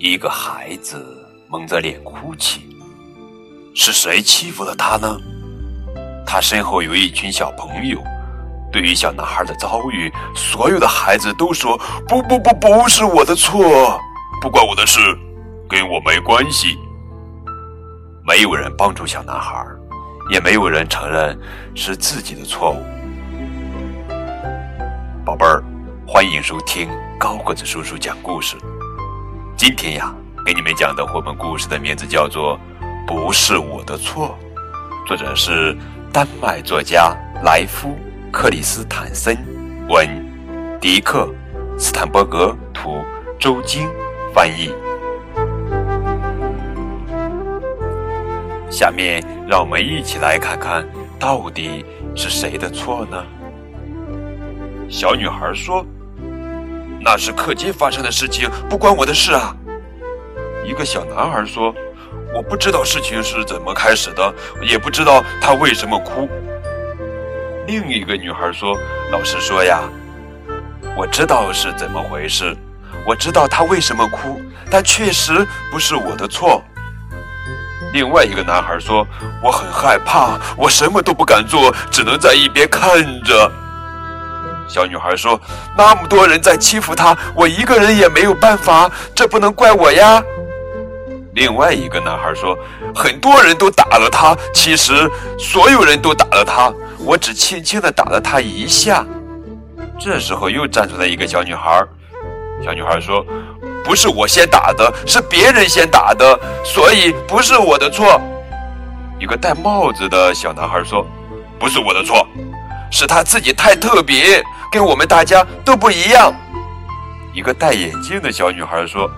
一个孩子蒙着脸哭泣，是谁欺负了他呢？他身后有一群小朋友。对于小男孩的遭遇，所有的孩子都说：“不不不，不是我的错，不关我的事，跟我没关系。”没有人帮助小男孩，也没有人承认是自己的错误。宝贝儿，欢迎收听高个子叔叔讲故事。今天呀，给你们讲的绘本故事的名字叫做《不是我的错》，作者是丹麦作家莱夫。克里斯坦森文，迪克斯坦伯格图，周晶翻译。下面让我们一起来看看，到底是谁的错呢？小女孩说：“那是课间发生的事情，不关我的事啊。”一个小男孩说：“我不知道事情是怎么开始的，也不知道他为什么哭。”另一个女孩说：“老师说呀，我知道是怎么回事，我知道他为什么哭，但确实不是我的错。”另外一个男孩说：“我很害怕，我什么都不敢做，只能在一边看着。”小女孩说：“那么多人在欺负他，我一个人也没有办法，这不能怪我呀。”另外一个男孩说：“很多人都打了他，其实所有人都打了他。”我只轻轻地打了他一下，这时候又站出来一个小女孩。小女孩说：“不是我先打的，是别人先打的，所以不是我的错。”一个戴帽子的小男孩说：“不是我的错，是他自己太特别，跟我们大家都不一样。”一个戴眼镜的小女孩说：“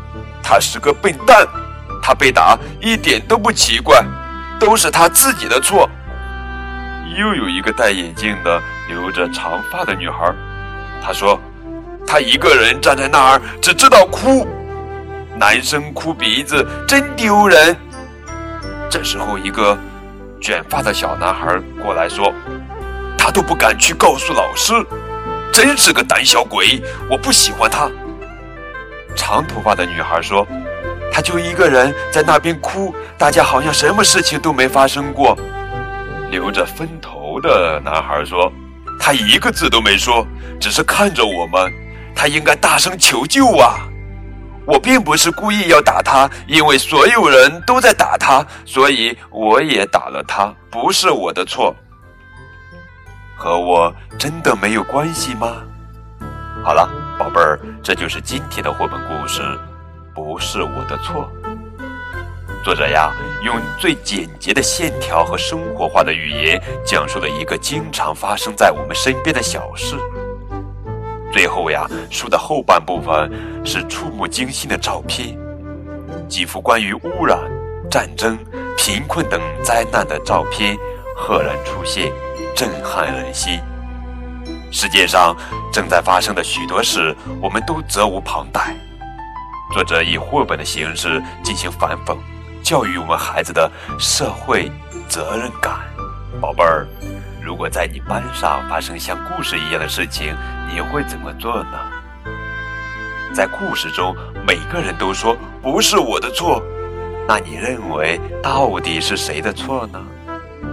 他是个笨蛋，他被打一点都不奇怪，都是他自己的错。”又有一个戴眼镜的、留着长发的女孩，她说：“她一个人站在那儿，只知道哭，男生哭鼻子，真丢人。”这时候，一个卷发的小男孩过来说：“他都不敢去告诉老师，真是个胆小鬼，我不喜欢他。”长头发的女孩说：“他就一个人在那边哭，大家好像什么事情都没发生过。”留着分头的男孩说：“他一个字都没说，只是看着我们。他应该大声求救啊！我并不是故意要打他，因为所有人都在打他，所以我也打了他，不是我的错。和我真的没有关系吗？好了，宝贝儿，这就是今天的绘本故事，不是我的错。”作者呀，用最简洁的线条和生活化的语言，讲述了一个经常发生在我们身边的小事。最后呀，书的后半部分是触目惊心的照片，几幅关于污染、战争、贫困等灾难的照片赫然出现，震撼人心。世界上正在发生的许多事，我们都责无旁贷。作者以绘本的形式进行反讽。教育我们孩子的社会责任感，宝贝儿，如果在你班上发生像故事一样的事情，你会怎么做呢？在故事中，每个人都说不是我的错，那你认为到底是谁的错呢？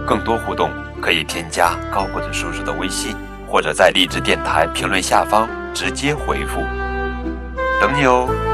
更多互动可以添加高个子叔叔的微信，或者在励志电台评论下方直接回复，等你哦。